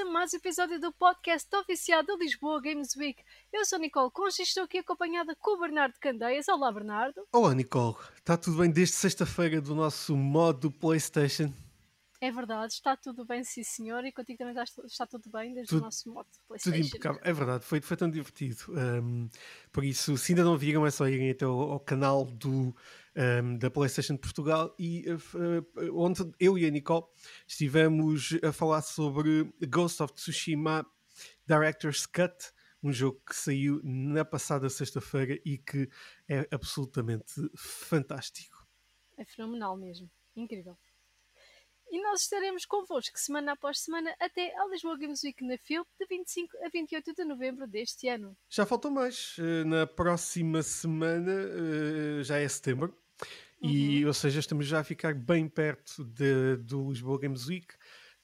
a mais um episódio do podcast oficial da Lisboa Games Week. Eu sou a Nicole Concha e estou aqui acompanhada com o Bernardo Candeias. Olá, Bernardo. Olá, Nicole. Está tudo bem desde sexta-feira do nosso modo PlayStation? É verdade, está tudo bem, sim senhor, e contigo também está, está tudo bem desde tudo, o nosso modo PlayStation. Tudo impecável, é verdade, foi, foi tão divertido. Um, por isso, se ainda não viram, é só irem até ao, ao canal do, um, da PlayStation de Portugal e uh, onde eu e a Nicole estivemos a falar sobre Ghost of Tsushima Director's Cut, um jogo que saiu na passada sexta-feira e que é absolutamente fantástico. É fenomenal mesmo, incrível. E nós estaremos convosco semana após semana até ao Lisboa Games Week na FIL de 25 a 28 de novembro deste ano. Já faltam mais. Eh, na próxima semana eh, já é setembro. Uhum. E, ou seja, estamos já a ficar bem perto de, do Lisboa Games Week,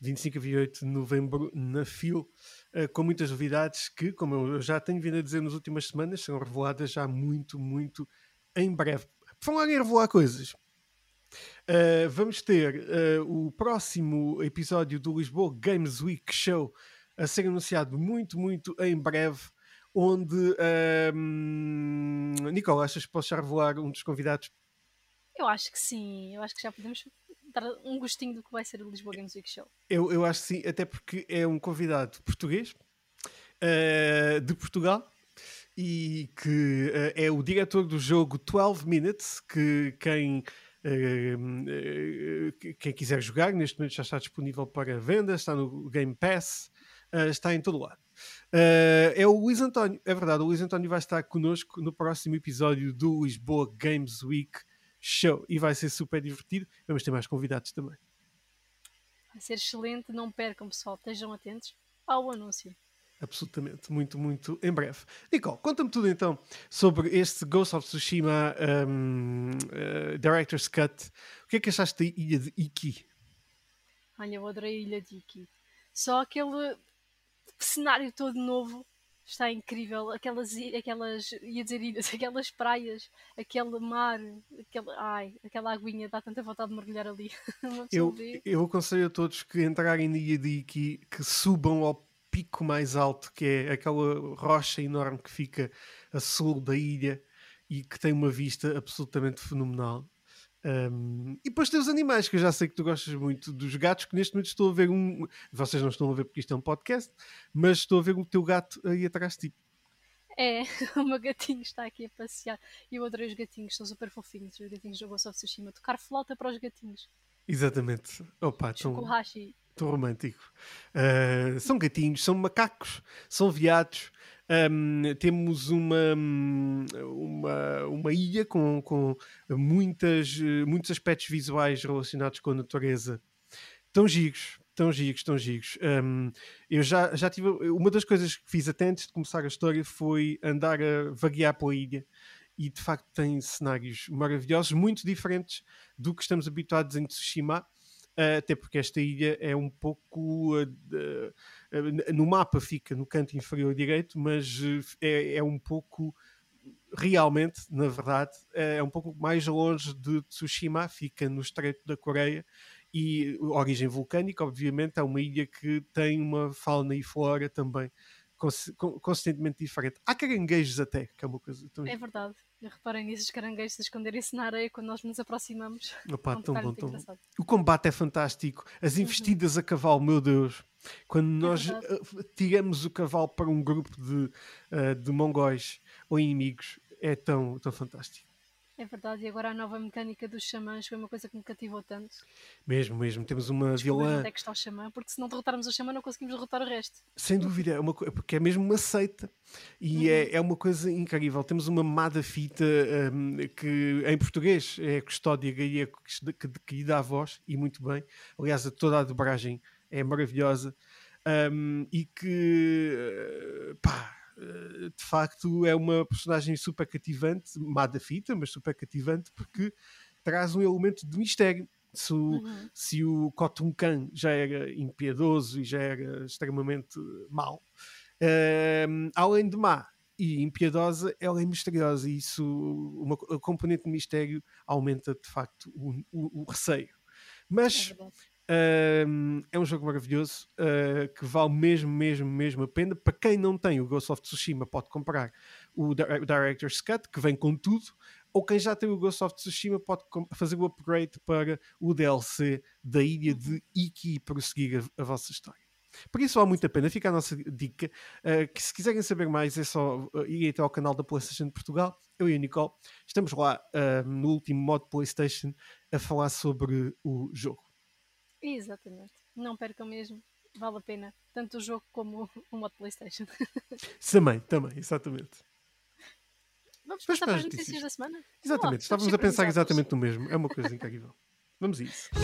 25 a 28 de novembro na FIL, eh, com muitas novidades que, como eu já tenho vindo a dizer nas últimas semanas, serão reveladas já muito, muito em breve. Por falar em revelar coisas, Uh, vamos ter uh, o próximo episódio do Lisboa Games Week Show a ser anunciado muito, muito em breve. Onde, uh, Nicola, achas que posso já revelar um dos convidados? Eu acho que sim, eu acho que já podemos dar um gostinho do que vai ser o Lisboa Games Week Show. Eu, eu acho que sim, até porque é um convidado português, uh, de Portugal, e que é o diretor do jogo 12 Minutes, que quem quem quiser jogar, neste momento já está disponível para venda, está no Game Pass, está em todo lado. É o Luís António, é verdade, o Luís António vai estar connosco no próximo episódio do Lisboa Games Week Show e vai ser super divertido. Vamos ter mais convidados também. Vai ser excelente, não percam, pessoal, estejam atentos ao anúncio absolutamente, muito, muito em breve. Nicole, conta-me tudo então sobre este Ghost of Tsushima um, uh, Director's Cut. O que é que achaste da ilha de Iki? Olha, eu adorei a ilha de Iki. Só aquele cenário todo novo está incrível. Aquelas, aquelas, ia dizer ilhas, aquelas praias, aquele mar, aquele, ai, aquela aguinha, dá tanta vontade de mergulhar ali. eu, eu aconselho a todos que entrarem na ilha de Iki que subam ao pico mais alto, que é aquela rocha enorme que fica a sul da ilha e que tem uma vista absolutamente fenomenal. Um, e depois tem os animais, que eu já sei que tu gostas muito dos gatos, que neste momento estou a ver um. Vocês não estão a ver porque isto é um podcast, mas estou a ver o teu gato aí atrás de ti. É, o meu gatinho está aqui a passear. E eu adorei os gatinhos, são super fofinhos. Os gatinhos Ghost of Tsushima. Tocar flauta para os gatinhos. Exatamente. Opa, Chocohashi. Tão romântico. Uh, são gatinhos, são macacos, são viados. Um, temos uma, uma, uma ilha com, com muitas, muitos aspectos visuais relacionados com a natureza. Tão giros, tão giros, tão giros. Um, eu já, já tive. Uma das coisas que fiz até antes de começar a história foi andar a vaguear pela ilha. E de facto tem cenários maravilhosos, muito diferentes do que estamos habituados em Tsushima até porque esta ilha é um pouco uh, uh, no mapa fica no canto inferior direito, mas é, é, um pouco realmente, na verdade, é um pouco mais longe de Tsushima, fica no Estreito da Coreia e origem vulcânica, obviamente, é uma ilha que tem uma fauna e flora também consistentemente diferente. Há caranguejos até, que é uma coisa também. É verdade. Reparem nisso, os caranguejos a esconderem-se na areia quando nós nos aproximamos. Opa, tão bom, tão bom. O combate é fantástico. As uhum. investidas uhum. a cavalo, meu Deus. Quando é nós é tiramos o cavalo para um grupo de, uh, de mongóis ou inimigos, é tão, tão fantástico. É verdade, e agora a nova mecânica dos xamãs foi uma coisa que me cativou tanto. Mesmo, mesmo. Temos uma vilã. Onde é que está o xamã? Porque se não derrotarmos o xamã, não conseguimos derrotar o resto. Sem dúvida, é uma, porque é mesmo uma seita. E uhum. é, é uma coisa incrível. Temos uma mada fita um, que em português é Custódia Gaia que, que, que lhe dá a voz, e muito bem. Aliás, toda a dobragem é maravilhosa. Um, e que pá, eh, de facto é uma personagem super cativante, má da fita, mas super cativante, porque traz um elemento de mistério. Se o, uhum. se o Khotun Khan já era impiedoso e já era extremamente mau, uh, além de má e impiedosa, ela é misteriosa e isso, uma, a componente de mistério aumenta de facto o, o, o receio. Mas é Um, é um jogo maravilhoso uh, que vale mesmo, mesmo, mesmo a pena. Para quem não tem o Ghost of Tsushima, pode comprar o, o Director's Cut, que vem com tudo. Ou quem já tem o Ghost of Tsushima pode fazer o upgrade para o DLC da ilha de Iki e prosseguir a, a vossa história. Por isso vale muito a pena. Fica a nossa dica. Uh, que se quiserem saber mais, é só uh, ir até ao canal da PlayStation de Portugal. Eu e a Nicole estamos lá uh, no último modo PlayStation a falar sobre o jogo. Exatamente. Não percam mesmo. Vale a pena. Tanto o jogo como o modo PlayStation. também, também, exatamente. Vamos passar para as notícias, da semana? Exatamente. Estávamos a pensar exatamente no mesmo. É uma coisa incrível. Vamos a isso.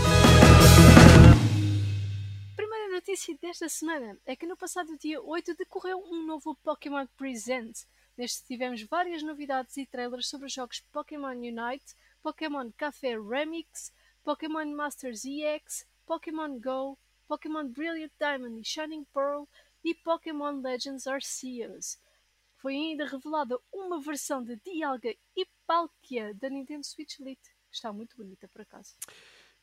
Primeira notícia desta semana é que no passado dia 8 decorreu um novo Pokémon Present. Neste tivemos várias novidades e trailers sobre os jogos Pokémon Unite, Pokémon Café Remix, Pokémon Masters EX, Pokémon Go, Pokémon Brilliant Diamond e Shining Pearl e Pokémon Legends Arceus. Foi ainda revelada uma versão de Dialga e Palkia da Nintendo Switch Lite, que está muito bonita por acaso.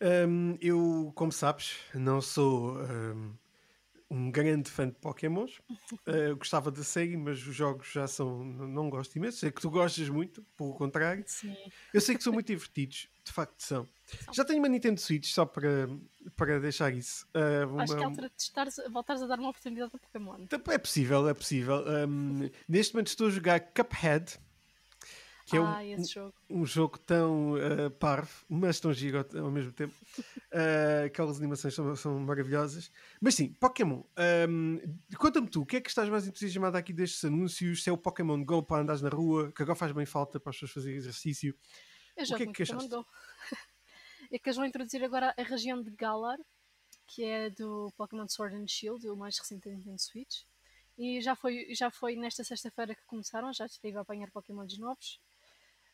Um, eu, como sabes, não sou um, um grande fã de Pokémons. Uh, gostava da série, mas os jogos já são. Não gosto imenso. Sei que tu gostas muito, pelo contrário. Sim. Eu sei que são muito divertidos, de facto são. são. Já tenho uma Nintendo Switch, só para, para deixar isso. Uh, uma... Acho que é altura de estares, voltares a dar uma oportunidade a Pokémon. É possível, é possível. Um, neste momento estou a jogar Cuphead que é um, ah, jogo. um, jogo tão uh, parvo, mas tão giro ao mesmo tempo. Uh, aquelas animações são, são, maravilhosas. Mas sim, Pokémon. Um, Conta-me tu, o que é que estás mais entusiasmado aqui destes anúncios? Se é o Pokémon Go para andares na rua, que agora faz bem falta para as pessoas fazerem exercício. Eu o que é que Pokémon Go. é que eles vão introduzir agora a região de Galar, que é do Pokémon Sword and Shield, o mais recente Nintendo Switch. E já foi, já foi nesta sexta-feira que começaram, já estive a apanhar Pokémons novos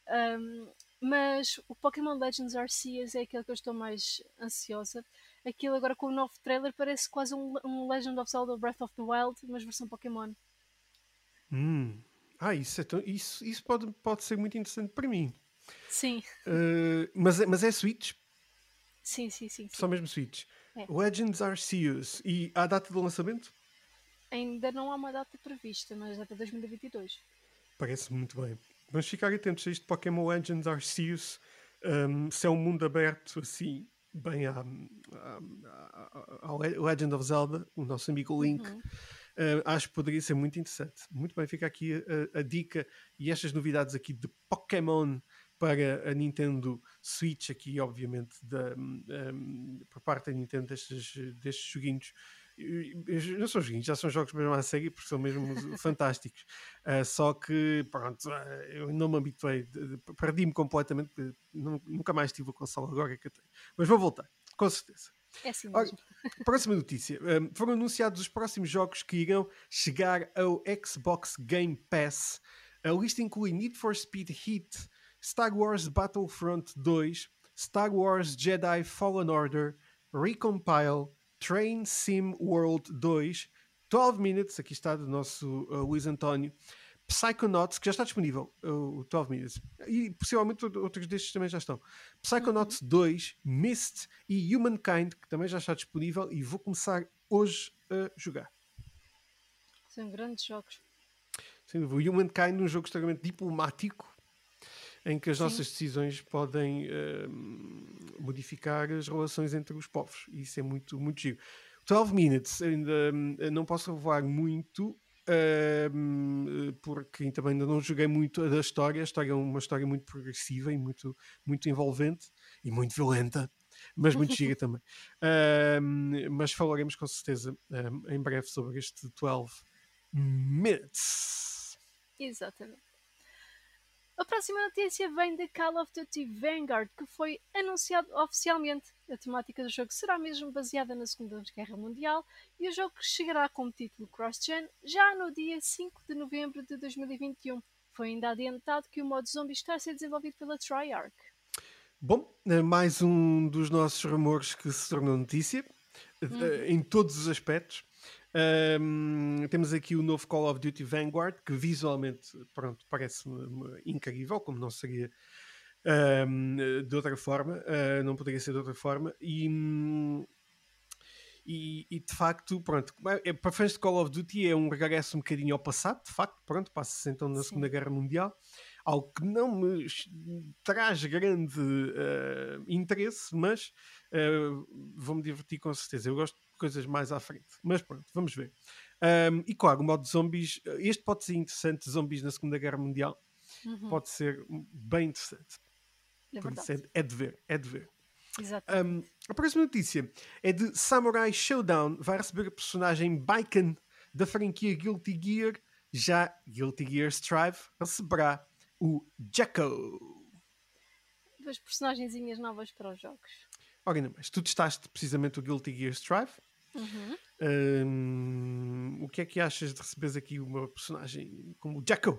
um, mas o Pokémon Legends Arceus é aquele que eu estou mais ansiosa. Aquilo agora com o novo trailer parece quase um, um Legend of Zelda Breath of the Wild, mas versão Pokémon. Hum. Ah, isso, é tão, isso, isso pode, pode ser muito interessante para mim. Sim. Uh, mas, é, mas é Switch? Sim, sim, sim. sim. Só mesmo Switch. É. Legends Arceus. E há data de lançamento? Ainda não há uma data prevista, mas é para 2022. Parece muito bem. Vamos ficar atentos a isto Pokémon Legends Arceus. Um, se é um mundo aberto assim, bem ao Legend of Zelda, o nosso amigo Link. Uhum. Uh, acho que poderia ser muito interessante. Muito bem, fica aqui a, a, dica e estas novidades aqui de Pokémon para a Nintendo Switch, aqui obviamente da, um, por parte da Nintendo destes, destes joguinhos não são joguinhos, já são jogos mesmo à série porque são mesmo fantásticos. Uh, só que, pronto, uh, eu não me habituei, perdi-me completamente, nunca mais tive a consola agora que eu tenho. Mas vou voltar, com certeza. É assim mesmo. próxima notícia. Um, foram anunciados os próximos jogos que irão chegar ao Xbox Game Pass. A lista inclui Need for Speed Heat, Star Wars Battlefront 2, Star Wars Jedi Fallen Order, Recompile, Train Sim World 2, 12 Minutes, aqui está do nosso uh, Luís António, Psychonauts, que já está disponível, uh, o 12 Minutes, e possivelmente outros destes também já estão. Psychonauts uhum. 2, Mist e Humankind, que também já está disponível, e vou começar hoje a jogar. São grandes jogos. Sim, o Humankind, um jogo extremamente diplomático, em que as Sim. nossas decisões podem uh, modificar as relações entre os povos. E isso é muito, muito giro. 12 Minutes, ainda hum, não posso revelar muito, uh, porque também ainda não joguei muito da história. A história é uma história muito progressiva e muito, muito envolvente e muito violenta, mas muito gira também. Mas falaremos com certeza em breve sobre este 12 Minutes. Exatamente. A próxima notícia vem de Call of Duty Vanguard, que foi anunciado oficialmente. A temática do jogo será mesmo baseada na Segunda Guerra Mundial e o jogo chegará com o título Cross-Gen já no dia 5 de novembro de 2021. Foi ainda adiantado que o modo zombie está a ser desenvolvido pela Treyarch. Bom, eh, mais um dos nossos rumores que se tornou notícia, eh, uhum. em todos os aspectos. Um, temos aqui o novo Call of Duty Vanguard, que visualmente pronto, parece incrível, como não seria um, de outra forma, uh, não poderia ser de outra forma. E um, e, e, de facto, pronto, é, para fãs de Call of Duty é um regresso um bocadinho ao passado, de facto, pronto, passa-se então na Sim. Segunda Guerra Mundial, algo que não me traz grande uh, interesse, mas uh, vou-me divertir com certeza. Eu gosto coisas mais à frente, mas pronto, vamos ver. Um, e claro, o modo zombies, este pode ser interessante, zombies na Segunda Guerra Mundial, uhum. pode ser bem interessante. É, verdade. é de ver, é de ver. Um, a próxima notícia é de Samurai Showdown. Vai receber a personagem Baiken da franquia Guilty Gear. Já Guilty Gear Strive receberá o Jacko. Duas personagenzinhas novas para os jogos. Ora, ainda mais. Tu testaste precisamente o Guilty Gear Strive. Uhum. Um, o que é que achas de receberes aqui uma personagem como o Jacko?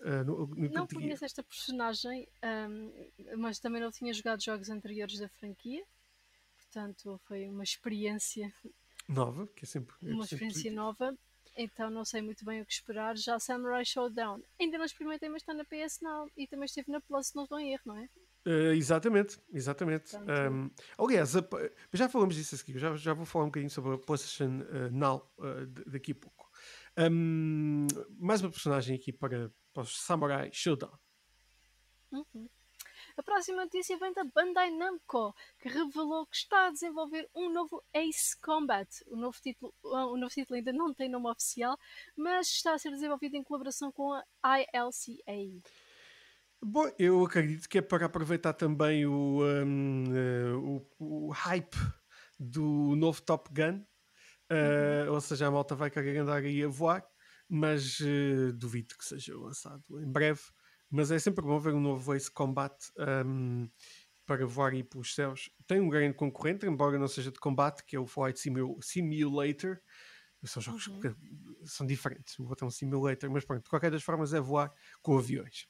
Uh, no, no não conheço esta personagem, um, mas também não tinha jogado jogos anteriores da franquia, portanto foi uma experiência nova, que é sempre é uma sempre experiência nova. Então não sei muito bem o que esperar. Já Samurai Showdown ainda não experimentei, mas está na PS Now e também esteve na Plus, se não estou em erro, não é? Uh, exatamente, exatamente. Um, aliás, a, já falamos disso aqui, já, já vou falar um bocadinho sobre a PlayStation uh, Now uh, daqui a pouco. Um, mais uma personagem aqui para, para os Samurai Showdown. Uhum. A próxima notícia vem da Bandai Namco, que revelou que está a desenvolver um novo Ace Combat. O novo título, o novo título ainda não tem nome oficial, mas está a ser desenvolvido em colaboração com a ILCA. Bom, eu acredito que é para aproveitar também o, um, uh, eh, o, o, hype do novo Top Gun, uh, ou seja, a malta vai querer andar aí a voar, mas uh, duvido que seja lançado em breve. Mas é sempre bom ver um novo Ace Combat um, para voar aí pelos céus. Tem um grande concorrente, embora não seja de combate, que é o Flight Simulator. São jogos uhum. que são diferentes. O outro é um simulator, mas pronto, de qualquer das formas é voar com aviões.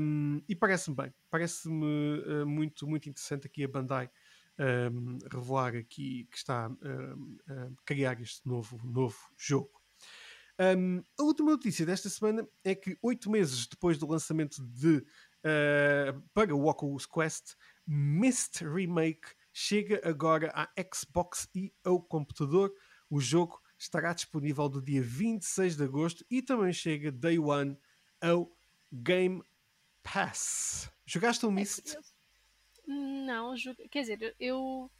Um, e parece-me bem, parece-me uh, muito, muito interessante aqui a Bandai um, revelar aqui que está a criar este novo, novo jogo. Um, a última notícia desta semana é que oito meses depois do lançamento de uh, para o Oculus Quest, Mist Remake chega agora à Xbox e ao computador. O jogo estará disponível do dia 26 de agosto e também chega Day One ao Game Pass. Jogaste o é Mist? Não, quer dizer, eu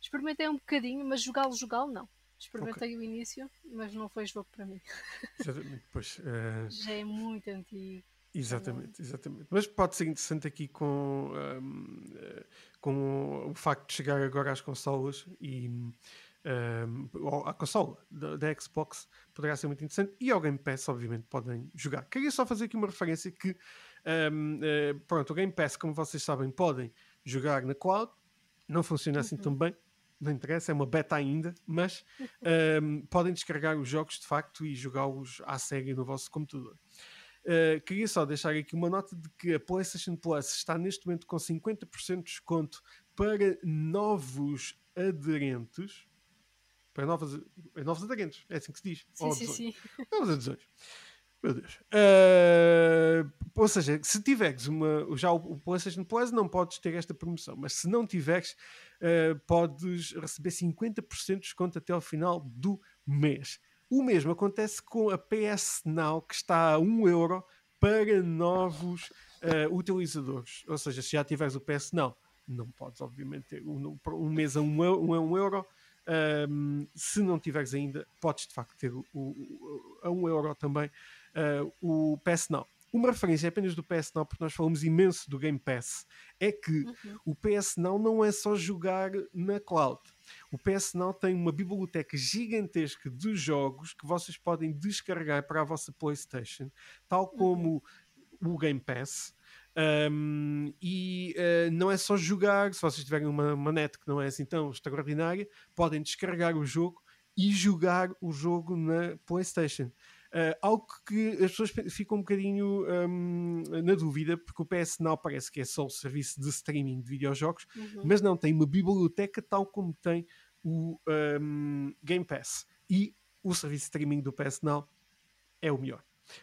experimentei um bocadinho, mas jogá-lo, jogá-lo não. Experimentei okay. o início, mas não foi jogo para mim. Exatamente, pois. Uh... Já é muito antigo. Exatamente, exatamente. Mas pode ser interessante aqui com, um, uh, com o facto de chegar agora às consolas e um, a consola da, da, Xbox poderá ser muito interessante e ao Game Pass, obviamente, podem jogar. Queria só fazer aqui uma referência que um, uh, eh, pronto, o Game Pass, como vocês sabem, podem jogar na cloud, não funciona assim uhum. tão bem não interessa, é uma beta ainda, mas um, podem descarregar os jogos de facto e jogá-los à série no vosso computador. Uh, queria só deixar aqui uma nota de que a PlayStation Plus está neste momento com 50% de desconto para novos aderentes. Para novos, novos aderentes, é assim que se diz. Sim, sim, sim. Novos adesões. Meu Deus. Uh, ou seja, se tiveres uma. Já o PlayStation Plus não podes ter esta promoção, mas se não tiveres, uh, podes receber 50% de desconto até ao final do mês. O mesmo acontece com a PS Now, que está a 1 euro para novos uh, utilizadores. Ou seja, se já tiveres o PS Now, não podes, obviamente, ter um, um mês a 1 euro. Um, euro. Um, se não tiveres ainda, podes de facto ter o, o, a 1 euro também uh, o PS Now. Uma referência apenas do PS Now, porque nós falamos imenso do Game Pass, é que uhum. o PS Now não é só jogar na cloud. O PS Now tem uma biblioteca gigantesca de jogos que vocês podem descarregar para a vossa PlayStation, tal uhum. como uhum. o Game Pass. Um, e uh, não é só jogar, se vocês tiverem uma, net que não é assim tão extraordinária, podem descarregar o jogo e jogar o jogo na PlayStation. Uh, algo que as pessoas ficam um bocadinho um, na dúvida, porque o PS Now parece que é só o serviço de streaming de videojogos, uhum. mas não, tem uma biblioteca tal como tem o um, Game Pass. E o serviço de streaming do PS Now é o melhor.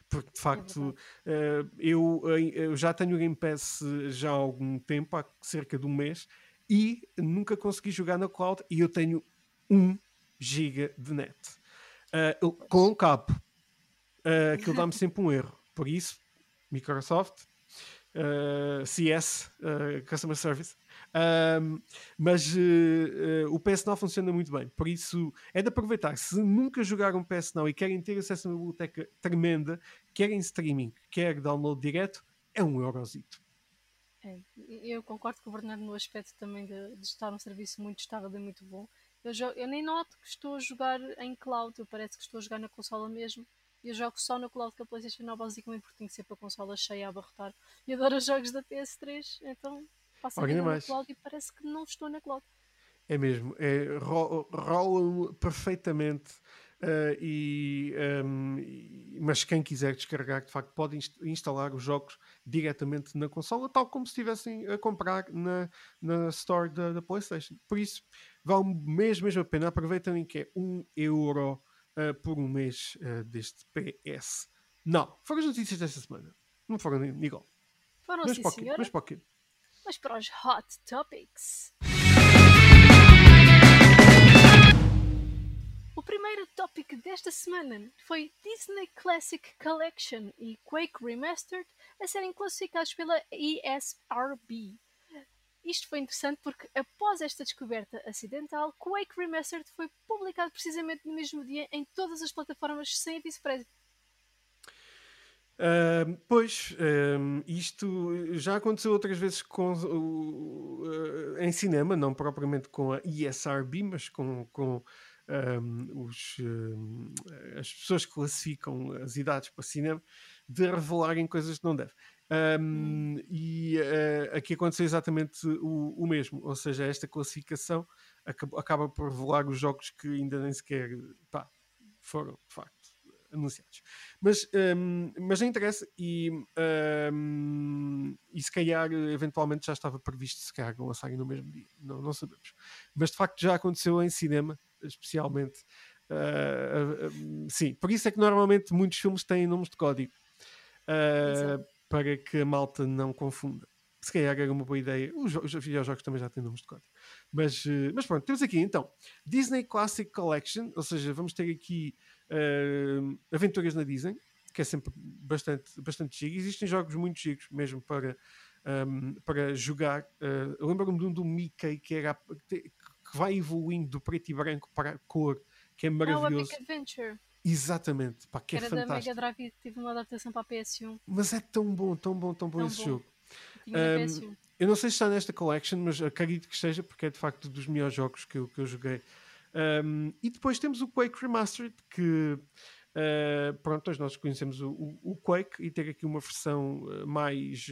Porque de é facto é eu, eu, já tenho o Game Pass já há algum tempo, há cerca de um mês, e nunca consegui jogar na cloud. E eu tenho 1 GB de net. Uh, com cabo. Uh, aquilo dá-me sempre um erro. Por isso, Microsoft, uh, CS, uh, Customer Service. Um, mas uh, o PS Now funciona muito bem, por isso é de aproveitar. Se nunca jogaram PS Now e querem ter acesso a uma biblioteca tremenda, querem streaming, quer download direto, é um eurozito. É, eu concordo com o Bernardo no aspecto também de, de estar um serviço muito estável e muito bom. Eu, jogo, eu nem noto que estou a jogar em cloud, eu parece que estou a jogar na consola mesmo. Eu jogo só no cloud com a PlayStation 9, basicamente porque tenho sempre a consola cheia a abarrotar. E adoro os jogos da PS3, então passo a vida na cloud e parece que não estou na cloud. É mesmo, é, rola perfeitamente. Uh, e, um, e, mas quem quiser descarregar, de facto, pode inst instalar os jogos diretamente na consola, tal como se estivessem a comprar na, na store da, da, PlayStation. Por isso, vale mesmo, mesmo a pena. Aproveitem que é 1 um euro uh, por um mês uh, deste PS. Não, foram as notícias desta semana. Não foram, Nicole. Foram mas sim, para senhora. Mas para o quê? Mas para os Hot Topics. O primeiro tópico desta semana foi Disney Classic Collection e Quake Remastered a serem classificados pela ESRB. Isto foi interessante porque, após esta descoberta acidental, Quake Remastered foi publicado precisamente no mesmo dia em todas as plataformas sem aviso prévio. Uh, pois, isto já aconteceu outras vezes com, uh, em cinema, não propriamente com a ESRB, mas com, com os, as pessoas que classificam as idades para cinema de revelarem coisas que não devem. Um, e uh, aqui aconteceu exatamente o, o, mesmo, ou seja, esta classificação acaba, acaba, por revelar os jogos que ainda nem sequer pá, foram de facto anunciados. Mas, um, mas não interessa, e, um, e se calhar eventualmente já estava previsto se calhar lançarem no mesmo dia, não, não sabemos. Mas de facto já aconteceu em cinema, especialmente. Uh, uh, sim, por isso é que normalmente muitos filmes têm nomes de código. Uh, para que a malta não confunda. Se calhar era uma boa ideia. Os, os videojogos também já têm nomes de código. Mas, uh, mas pronto, temos aqui então Disney Classic Collection, ou seja, vamos ter aqui uh, aventuras na Disney, que é sempre bastante, bastante chique. Existem jogos muito chicos mesmo para, um, para jogar. Uh, Lembro-me de um do Mickey que, era, que vai evoluindo do preto e branco para a cor, que é maravilhoso. Oh, Adventure. Exatamente, pá, que é Era é fantástico. da Mega Drive tive uma adaptação para a PS1. Mas é tão bom, tão bom, tão bom tão esse bom. jogo. Um, eu não sei se está nesta collection, mas acredito que esteja, porque é de facto dos melhores jogos que eu, que eu joguei. Um, e depois temos o Quake Remastered, que uh, pronto, nós conhecemos o, o, o, Quake e ter aqui uma versão ah, mais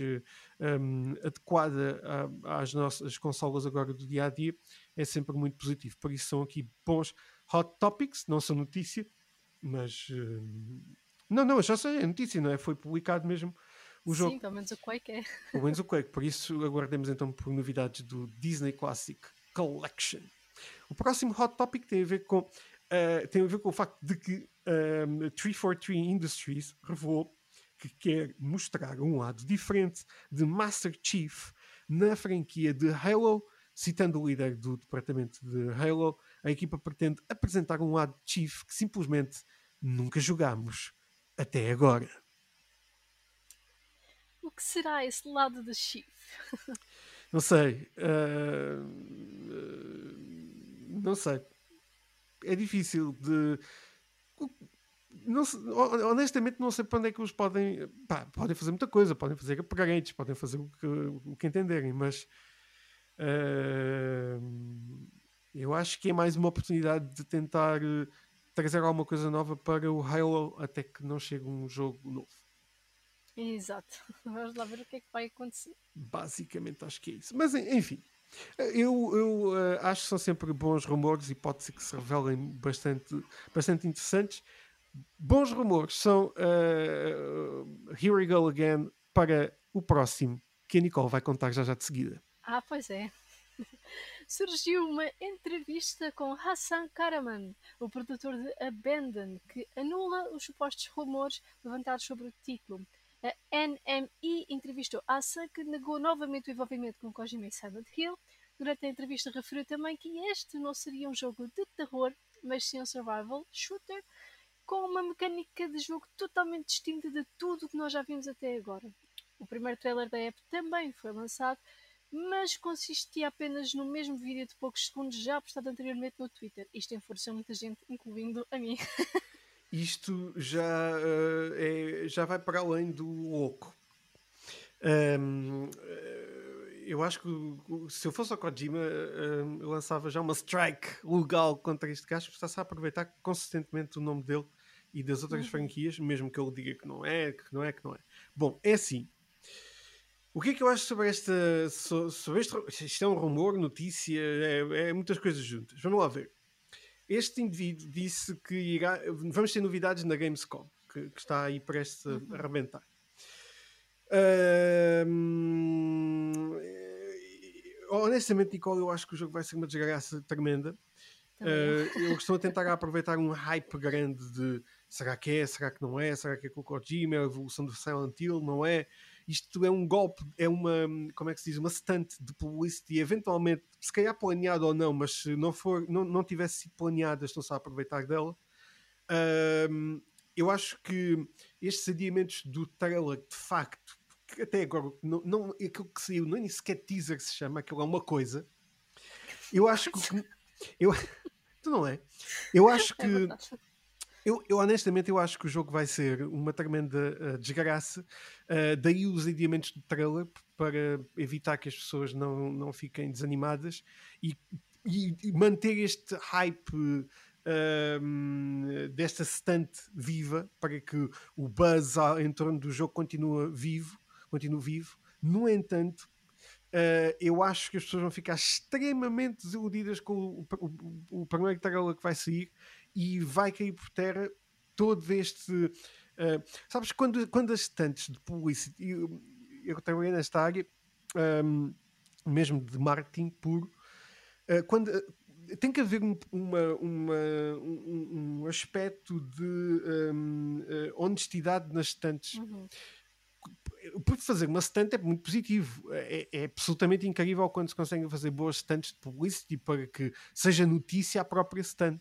um, adequada às nossas consolas agora do dia a dia é sempre muito positivo. Por isso são aqui bons hot topics, não são notícia, mas. Uh, não, não, já sei, é notícia, não é? Foi publicado mesmo o jogo. Sim, pelo menos o Quake é. Pelo menos o Quake, por isso aguardemos então por novidades do Disney Classic Collection. O próximo Hot Topic tem a ver com, uh, tem a ver com o facto de que um, ehm, 343 Industries revelou que quer mostrar um lado diferente de Master Chief na franquia de Halo. Citando o líder do departamento de Halo, a equipa pretende apresentar um lado de Chief que simplesmente nunca jogámos até agora. O que será esse lado de Chief? não sei. Uh, não sei. É difícil de. Não, honestamente, não sei para onde é que eles podem. Pá, podem fazer muita coisa, podem fazer upgrades, podem fazer o que, o que entenderem, mas. Uh, eu acho que é mais uma oportunidade de tentar uh, trazer alguma coisa nova para o Halo até que não chegue um jogo novo. Exato. Vamos lá ver o que é que vai acontecer. Basicamente acho que é isso. Mas enfim, eu, eu uh, acho que são sempre bons rumores e pode ser que se revelem bastante, bastante interessantes. Bons rumores são uh, Here We Go Again para o próximo, que a Nicole vai contar já já de seguida. Ah, pois é surgiu uma entrevista com Hassan Karaman, o produtor de Abandon, que anula os supostos rumores levantados sobre o título. A NME entrevistou Hassan, que negou novamente o envolvimento com Kojima e Silent Hill. durante a entrevista, referiu também que este não seria um jogo de terror, mas sim um survival shooter com uma mecânica de jogo totalmente distinta de tudo o que nós já vimos até agora. O primeiro trailer da app também foi lançado, mas consistia apenas no mesmo vídeo de poucos segundos já postado anteriormente no Twitter. Isto enfureceu muita gente, incluindo a mim. Isto já, uh, é, já vai para além do oco. Um, eu acho que se eu fosse ao Kojima, uh, eu lançava já uma strike legal contra este gajo, porque está-se a aproveitar consistentemente o nome dele e das outras uhum. franquias, mesmo que ele diga que não é, que não é, que não é. Bom, é assim. O que é que eu acho sobre esta. Sobre este, isto é um rumor, notícia, é, é muitas coisas juntas. Vamos lá ver. Este indivíduo disse que irá, vamos ter novidades na Gamescom, que, que está aí prestes a uhum. arrebentar. Uh, honestamente, Nicole, eu acho que o jogo vai ser uma desgraça tremenda. Uh, eu estou a tentar aproveitar um hype grande de será que é, será que não é, será que é com o Kojima, a evolução do Silent Hill, não é? Isto é um golpe, é uma, como é que se diz, uma stunt de publicity, eventualmente, se calhar planeado ou não, mas se não, for, não, não tivesse sido planeada, estão-se a aproveitar dela. Um, eu acho que estes adiamentos do trailer, de facto, até agora, não, não, aquilo que saiu, nem sequer teaser se chama, aquilo é uma coisa. Eu acho que. Eu, tu não é? Eu acho é que. Eu, eu, honestamente eu acho que o jogo vai ser uma tremenda uh, desgraça. Uh, daí os adiamentos do trailer para evitar que as pessoas não, não fiquem desanimadas e, e, e manter este hype uh, desta stante viva para que o buzz em torno do jogo continue vivo, continue vivo. No entanto, Uh, eu acho que as pessoas vão ficar extremamente desiludidas com o, o, o primeiro trailer que vai sair e vai cair por terra todo este. Uh, sabes, quando, quando as estantes de publicidade. Eu, eu trabalhei nesta área, um, mesmo de marketing puro, uh, quando. tem que haver um, uma, uma, um, um aspecto de um, honestidade nas estantes. Uhum porque fazer uma stand é muito positivo. É, é, absolutamente incrível quando se conseguem fazer boas stands de publicity para que seja notícia a própria stand.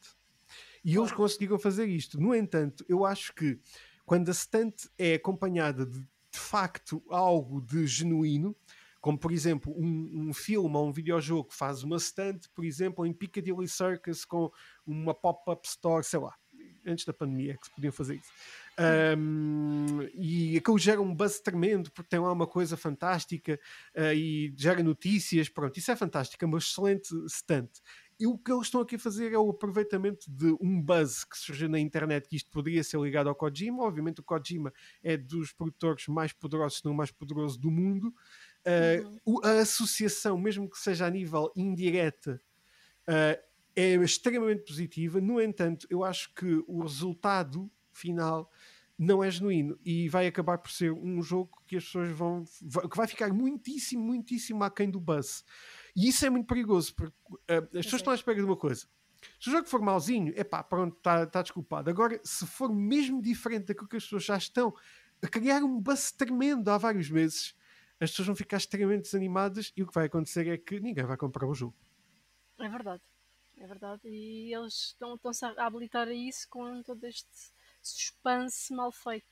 E eles conseguiram fazer isto. No entanto, eu acho que quando a stunt é acompanhada de, de facto algo de genuíno, como por exemplo um, um filme ou um videojogo faz uma stunt, por exemplo, em Piccadilly Circus com uma pop-up store, sei lá, antes da pandemia é que se podiam fazer isso. Um, e aquilo gera um buzz tremendo porque tem lá uma coisa fantástica uh, e gera notícias. Pronto, isso é fantástico, é uma excelente stunt. E o que eles estão aqui a fazer é o aproveitamento de um buzz que surgiu na internet que isto poderia ser ligado ao Kojima. Obviamente, o Kojima é dos produtores mais poderosos, se não o mais poderoso do mundo. Uh, a associação, mesmo que seja a nível indireta, uh, é extremamente positiva. No entanto, eu acho que o resultado final não é genuíno e vai acabar por ser um jogo que as pessoas vão que vai ficar muitíssimo, muitíssimo aquém do buzz. E isso é muito perigoso, porque uh, as pessoas estão à espera de uma coisa. Se o jogo for mauzinho, é pá, pronto, está tá desculpado. Agora, se for mesmo diferente daquilo que as pessoas já estão a criar um buzz tremendo há vários meses, as pessoas vão ficar extremamente desanimadas e o que vai acontecer é que ninguém vai comprar o jogo. É verdade, é verdade. E eles estão-se a habilitar a isso com todo este suspense mal feito.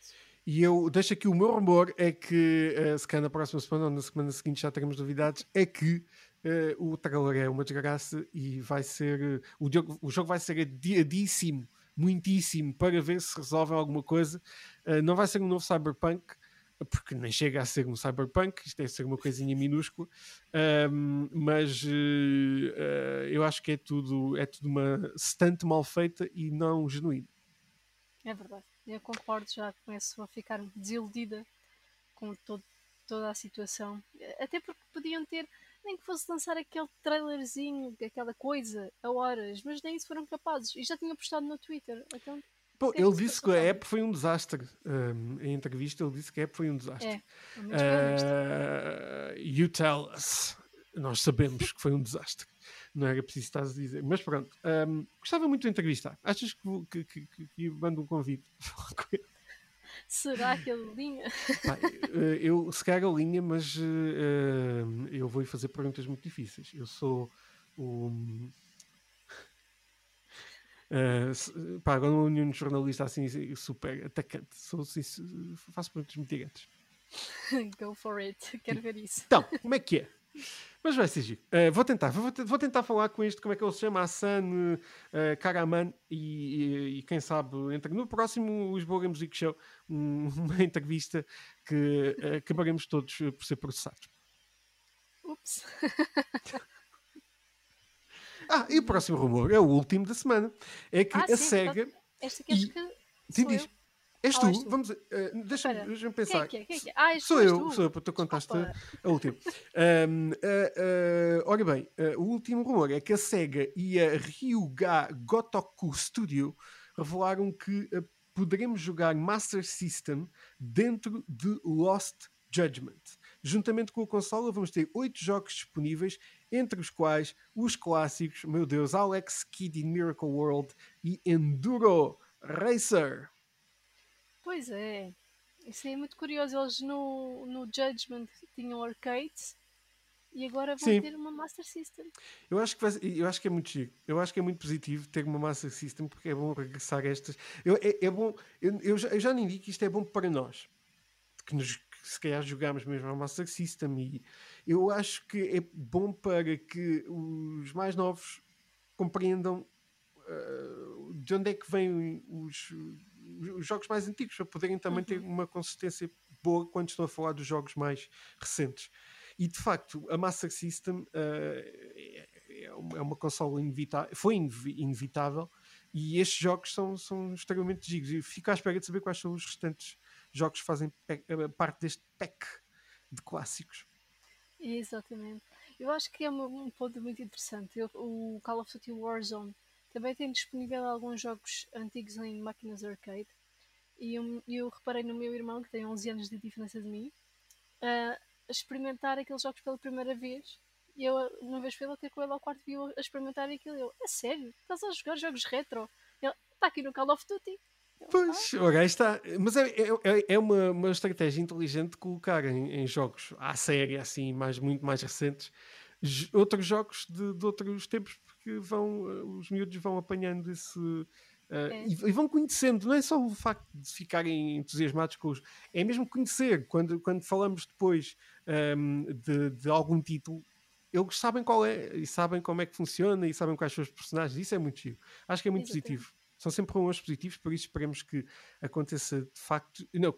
E eu deixo aqui o meu rumor: é que, uh, se calhar na próxima semana ou na semana seguinte já teremos novidades, é que Uh, o trailer é uma desgraça e vai ser. Uh, o, o jogo vai ser adiadíssimo, muitíssimo, para ver se resolvem alguma coisa. Uh, não vai ser um novo Cyberpunk, porque nem chega a ser um Cyberpunk, isto deve ser uma coisinha minúscula, ehm, mas eu acho que é tudo, é tudo uma stunt mal feita e não genuína. É verdade, eu concordo, já começo a ficar desiludida com todo, toda a situação, até porque podiam ter nem que fosse lançar aquele trailerzinho, aquela coisa, a horas, mas nem isso foram capazes. E já tinha postado no Twitter. Então, ele disse que a app foi um desastre. Um, em entrevista, ele disse que a app foi um desastre. É, uh, you tell us. Nós sabemos que foi um desastre. Não era preciso estar a dizer. Mas pronto, um, gostava muito de entrevistar. Achas que, que, que, que mando um convite? Será que ele linha? Pá, eh, eu se calhar linha, mas uh, eu vou fazer perguntas muito difíceis. Eu sou o. Uh, pá, agora um jornalista assim super atacante. Sou, assim, faço perguntas muito diretas. Go for it, quero ver isso. Então, como é que é? Mas vai ser giro. Uh, vou tentar, vou, vou, tentar falar com este, como é que ele se chama? Hassan uh, Karaman e, e, e, quem sabe entra no próximo Lisboa Music Show um, uma entrevista que uh, acabaremos todos por ser processados. Ups. ah, e o próximo rumor é o último da semana. É que ah, a sim, SEGA. Esta que e... que. Sim, diz. És tu? Tu? Vamos, uh, deixa-me deixa pensar. Quem é, quem é, quem é? Ah, sou eu, tu. sou eu, porque tu contaste a última. Um, uh, uh, ora bem, o último rumor é que a SEGA e a Ryuga Gotoku Studio revelaram que poderemos jogar Master System dentro de Lost Judgment. Juntamente com a consola, vamos ter oito jogos disponíveis, entre os quais os clássicos, meu Deus, Alex Kidd in Miracle World e Enduro Racer. Pois é. Isso é muito curioso. Eles no, no Judgment tinham arcades e agora vão Sim. ter uma Master System. Eu acho, que vai, eu acho que é muito chique. Eu acho que é muito positivo ter uma Master System porque é bom regressar a estas. Eu, é, é bom. Eu, eu, já, eu já nem digo que isto é bom para nós. Que, nos, se calhar jogamos mesmo a Master System. E eu acho que é bom para que os mais novos compreendam uh, de onde é que vêm os os jogos mais antigos, para poderem também uhum. ter uma consistência boa quando estão a falar dos jogos mais recentes. E de facto, a Master System uh, é, é, uma consola inevitável, foi inevitável, e estes jogos são, são extremamente giros. E fico à espera de saber quais são os restantes jogos que fazem parte deste pack de clássicos. Exatamente. Eu acho que é um, um ponto muito interessante. Eu, o Call of Duty Warzone também tem disponível alguns jogos antigos em máquinas arcade. E eu, eu reparei no meu irmão, que tem 11 anos de diferença de mim, a experimentar aqueles jogos pela primeira vez. E eu, uma vez fui lá ter com ele ao quarto e a experimentar aquilo. Eu, é sério? Estás a jogar jogos retro? Ele, está aqui no Call of Duty. Pois, o gajo está. Mas é, é, é uma, uma estratégia inteligente colocar em, em, jogos à série, assim, mais, muito mais recentes, outros jogos de, de outros tempos, porque vão, eh, os miúdos vão apanhando esse. Uh, e, e, vão conhecendo, não é só o facto de ficarem entusiasmados com os. É mesmo conhecer, quando, quando falamos depois um, ehm, de, de, algum título, eles sabem qual é, e sabem como é que funciona, e sabem quais são os personagens, isso é muito giro. Acho que é muito positivo. São sempre rumores positivos, por isso esperemos que aconteça de facto. Não,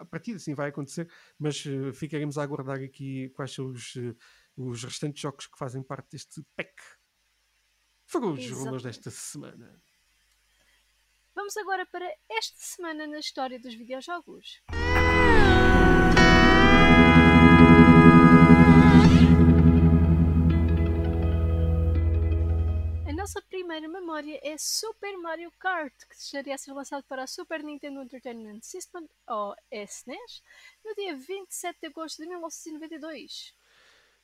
a partir assim vai acontecer, mas uh, ficaremos a aguardar aqui quais são os. Uh, os restantes jogos que fazem parte deste pack. Foram os rumores desta semana. Vamos agora para esta semana na história dos videojogos. A nossa primeira memória é Super Mario Kart, que estaria a ser lançado para a Super Nintendo Entertainment System, ou SNES, no dia 27 de agosto de 1992.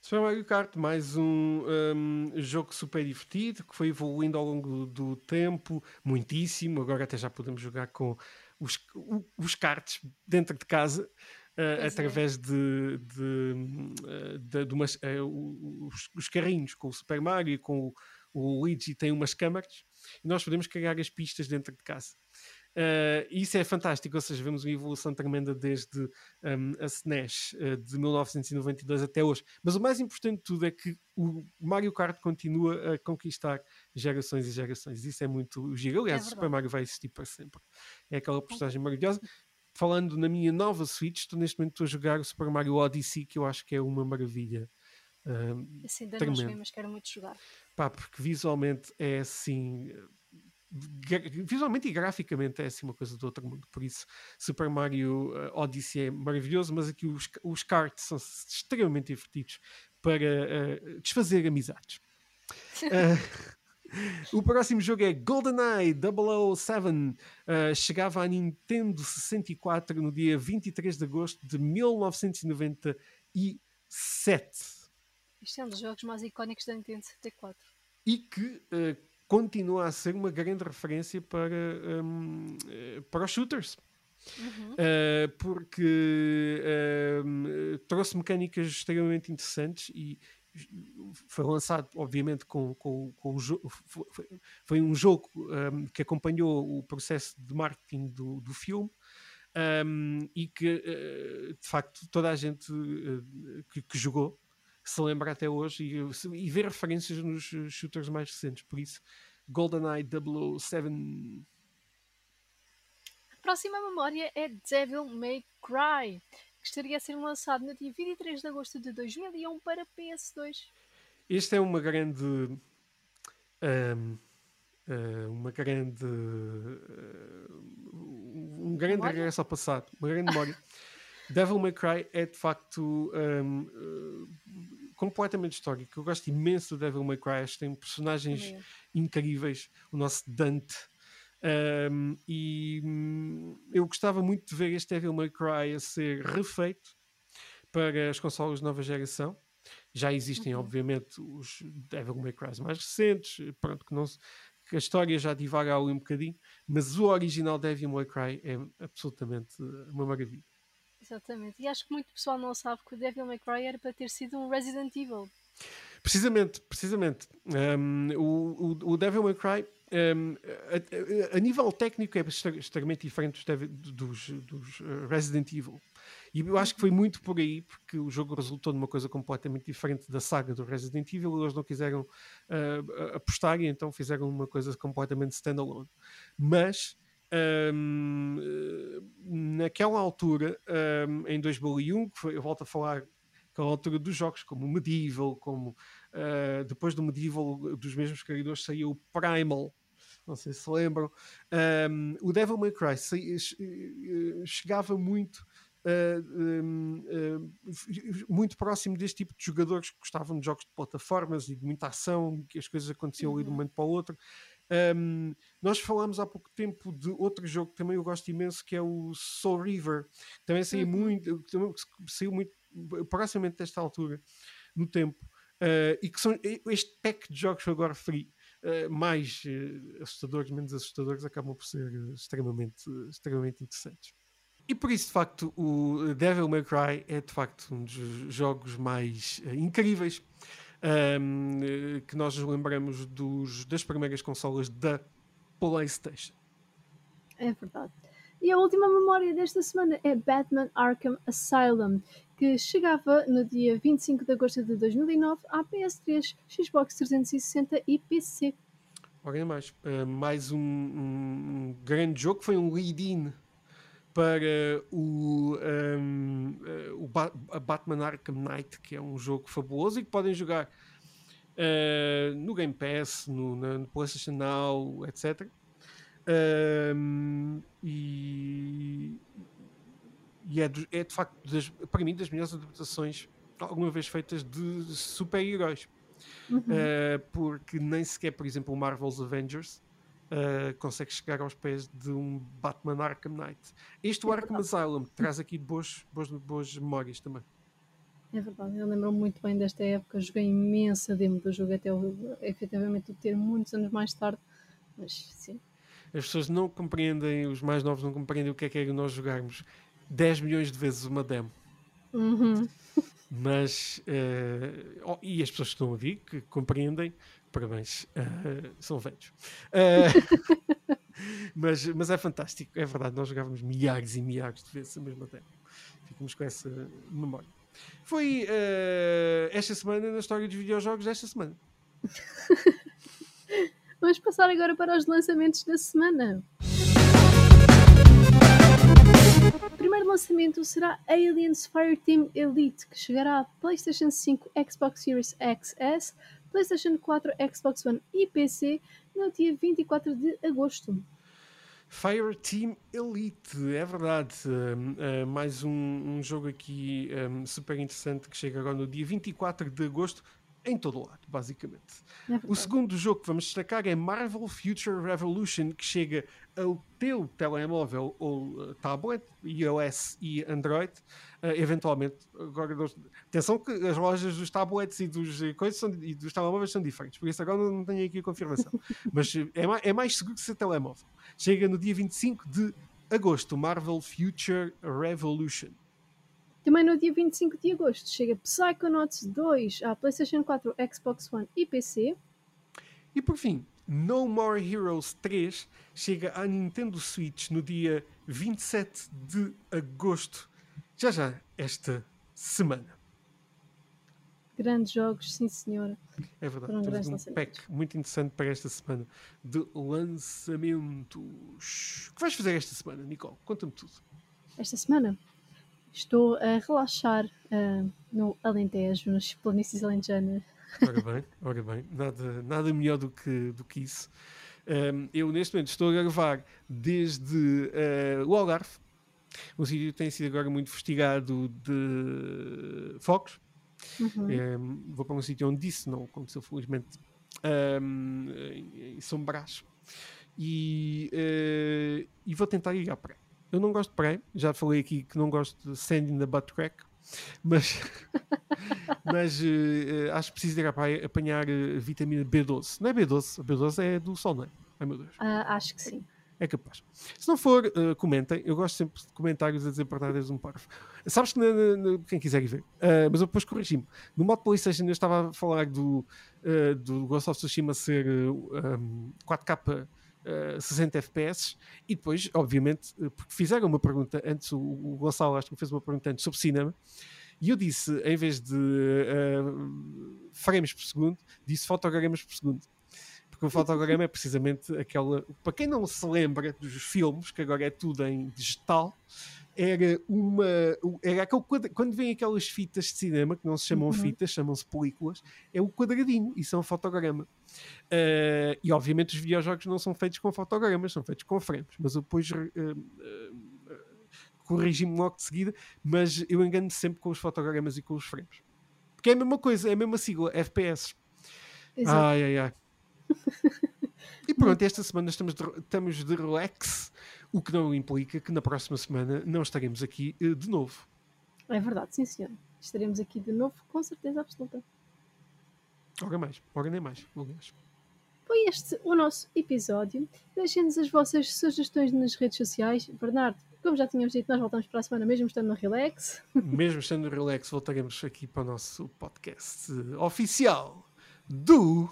Super Mario Kart, mais um, um, jogo super divertido que foi evoluindo ao longo do tempo, muitíssimo. Agora até já podemos jogar com os, os karts dentro de casa. Uh, através é. de, de, uh, de, de umas, uh, os, os, carrinhos com o Super Mario e com o, o Luigi têm umas câmaras e nós podemos carregar as pistas dentro de casa. Uh, isso é fantástico, ou seja, vemos uma evolução tremenda desde um, a SNES uh, de 1992 até hoje. Mas o mais importante de tudo é que o Mario Kart continua a conquistar gerações e gerações. Isso é muito giro. Aliás, é o Super Mario vai existir para sempre. É aquela personagem maravilhosa. Falando na minha nova Switch, estou neste momento a jogar o Super Mario Odyssey, que eu acho que é uma maravilha. Uh, assim, ainda não joguei, mas quero muito jogar. Pá, porque visualmente é assim visualmente e graficamente é assim uma coisa do outro mundo. Por isso, Super Mario uh, Odyssey é maravilhoso, mas aqui os, os karts são extremamente divertidos para uh, desfazer amizades. uh, o próximo jogo é GoldenEye 007. Uh, chegava à Nintendo 64 no dia 23 de agosto de 1997. Isto é um dos jogos mais icónicos da Nintendo 64. E que uh, continua a ser uma grande referência para, um, eh, para os shooters. Uhum. Uh, porque uh, trouxe mecânicas extremamente interessantes e foi lançado, obviamente, com, com, com o jogo. Foi, foi, um jogo um, que acompanhou o processo de marketing do, do filme. Um, e que uh, de facto toda a gente que, que, jogou se lembra até hoje e, e vê referências nos shooters mais recentes. Por isso, GoldenEye 007 próxima memória é Devil May Cry, que estaria a ser lançado no dia 23 de agosto de 2001 para PS2. Este é uma grande. Um, uh, uma grande. Uh, um grande memória? regresso ao passado, uma grande memória. Devil May Cry é de facto um, uh, completamente histórico. Eu gosto imenso do Devil May Cry. Tem personagens incríveis. O nosso Dante um, e hum, eu gostava muito de ver este Devil May Cry a ser refeito para as consoles de nova geração. Já existem, uhum. obviamente, os Devil May Cry mais recentes, pronto, que, não, que a história já divaga ali um bocadinho, mas o original Devil May Cry é absolutamente uma maravilha. Exatamente, e acho que muito pessoal não sabe que o Devil May Cry era para ter sido um Resident Evil. Precisamente, precisamente. Um, o, o, o Devil May Cry um, a, a, a, nível técnico é extremamente diferente dos, dos, dos, uh, Resident Evil. E eu acho que foi muito por aí, porque o jogo resultou numa coisa completamente diferente da saga do Resident Evil. Eles não quiseram uh, apostar e então fizeram uma coisa completamente standalone. Mas um, naquela altura, um, em 2001, que foi, eu volto a falar aquela altura dos jogos como Medieval, como uh, depois do Medieval dos mesmos criadores saiu o Primal, não sei se lembram. Um, o Devil May Cry eh, chegava muito. Uh, uh, muito próximo deste tipo de jogadores que gostavam de jogos de plataformas e de muita ação, que as coisas aconteciam ali de um uhum. momento para o outro. Um, nós falámos há pouco tempo de outro jogo que também eu gosto imenso, que é o Soul River. Também saiu uhum. muito, também saiu muito proximamente desta altura no tempo. Uh, e que são este pack de jogos agora referi eh, mais uh, assustadores, menos assustadores, acabam por ser uh, extremamente, extremamente interessantes. E por isso, de facto, o Devil May Cry é de facto um dos jogos mais incríveis um, ehm, que nós nos lembramos dos, das primeiras consolas da PlayStation. É verdade. E a última memória desta semana é Batman Arkham Asylum, que chegava no dia 25 de agosto de 2009 à PS3, Xbox 360 e PC. Ora mais, uh, mais um, um, grande jogo que foi um lead-in para o, um, eh, o ba Batman Arkham Knight, que é um jogo fabuloso e que podem jogar uh, no Game Pass, no, na, no PlayStation Now, etc. e, e é, de, é de facto, das, para mim, das melhores adaptações alguma vez feitas de super-heróis. Uhum. Uh, porque nem sequer, por exemplo, o Marvel's Avengers uh, consegue chegar aos pés de um Batman Arkham Knight. Este, é Arkham Asylum, traz aqui boas, boas, boas memórias também. É verdade, eu lembro-me muito bem desta época, joguei imensa demo do jogo até efetivamente o ter muitos anos mais tarde, mas sim. As pessoas não compreendem, os mais novos não compreendem o que é que é nós jogarmos 10 milhões de vezes uma demo. Uhum. Mas, uh, oh, e as pessoas que estão a ouvir, que compreendem, parabéns, uh, são velhos. Uh, mas, mas é fantástico, é verdade, nós jogávamos milhares e milhares de vezes a mesma demo. Ficamos com essa memória. Foi esta semana na história dos videojogos desta semana. Vamos passar agora para os lançamentos da semana. O primeiro lançamento será Aliens Fireteam Elite, que chegará a PlayStation 5, Xbox Series XS, PlayStation 4, Xbox One e PC no dia 24 de agosto. Fireteam Elite, é verdade. Uh, uh, mais um, um, jogo aqui um, super interessante que chega agora no dia 24 de agosto em todo o lado, basicamente. É o segundo jogo que vamos destacar é Marvel Future Revolution, que chega ao teu telemóvel ou uh, tablet, iOS e Android, uh, eventualmente. Agora, atenção que as lojas dos tablets e dos, uh, coisas são, e dos telemóveis são diferentes, por isso agora não, tenho aqui a confirmação. Mas é mais, é mais seguro que ser telemóvel. Chega no dia 25 de agosto, Marvel Future Revolution. Também no dia 25 de agosto chega Psychonauts 2 à PlayStation 4, Xbox One e PC. E por fim, No More Heroes 3 chega à Nintendo Switch no dia 27 de agosto. Já já, esta semana. Grandes jogos, sim senhora. É verdade. Temos um pack muito interessante para esta semana de lançamentos. O que vais fazer esta semana, Nicole? Conta-me tudo. Esta semana estou a relaxar ah, no Alentejo, nas planícies alentejanas. Ora bem, ora bem. Nada, nada melhor do que, do que isso. Um, eu, neste momento, estou a gravar desde uh, o Algarve, um sítio que tem sido agora muito investigado de fogos. Uhum. Um, vou para um sítio onde isso não aconteceu, felizmente, um, em, em São Brás. E, uh, e vou tentar ir à praia. Eu não gosto de praia, já falei aqui que não gosto de sand in the butt crack, mas, mas uh, acho que preciso ir à praia apanhar uh, vitamina B12. Não é B12, a B12 é do sol, não é? Ai meu Deus. Ah, acho que sim. É capaz. Se não for, uh, comentem. Eu gosto sempre de comentários a dizer verdades um parvo. Sabes que, na, na, quem quiser ir ver, uh, mas eu depois corrigi-me. No modo PlayStation eu estava a falar do, uh, do Ghost of Tsushima ser um, 4K 60 FPS e depois, obviamente, porque fizeram uma pergunta antes, o, o Gonçalo acho que fez uma pergunta antes sobre cinema. E eu disse, em vez de frames por segundo, disse fotogramas por segundo porque o fotograma é precisamente aquela. Para quem não se lembra dos filmes, que agora é tudo em digital, era uma. Era aquele quadra, quando vem aquelas fitas de cinema, que não se chamam uhum. fitas, chamam-se películas, é o quadradinho, é um fotograma. Uh, e obviamente os videojogos não são feitos com fotogramas, são feitos com frames, mas eu depois. Uh, uh, corrigi-me logo de seguida, mas eu engano sempre com os fotogramas e com os frames. Porque é a mesma coisa, é a mesma sigla, FPS. Exato. Ai, ai, ai. E pronto, esta semana estamos de, estamos de relax, o que não implica que na próxima semana não estaremos aqui uh, de novo. É verdade, sim senhor. Estaremos aqui de novo, com certeza absoluta. Ora mais, ora nem mais, aliás. Foi este o nosso episódio. Deixem-nos as vossas sugestões nas redes sociais. Bernardo, como já tínhamos dito, nós voltamos para a semana, mesmo estando no Relax. Mesmo estando no Relax, voltaremos aqui para o nosso podcast oficial do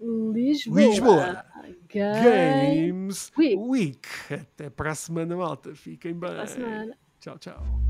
Lisboa, Lisboa. Games, Week. Week. Até para a semana, malta. Fiquem bem. Para a semana. Tchau, tchau.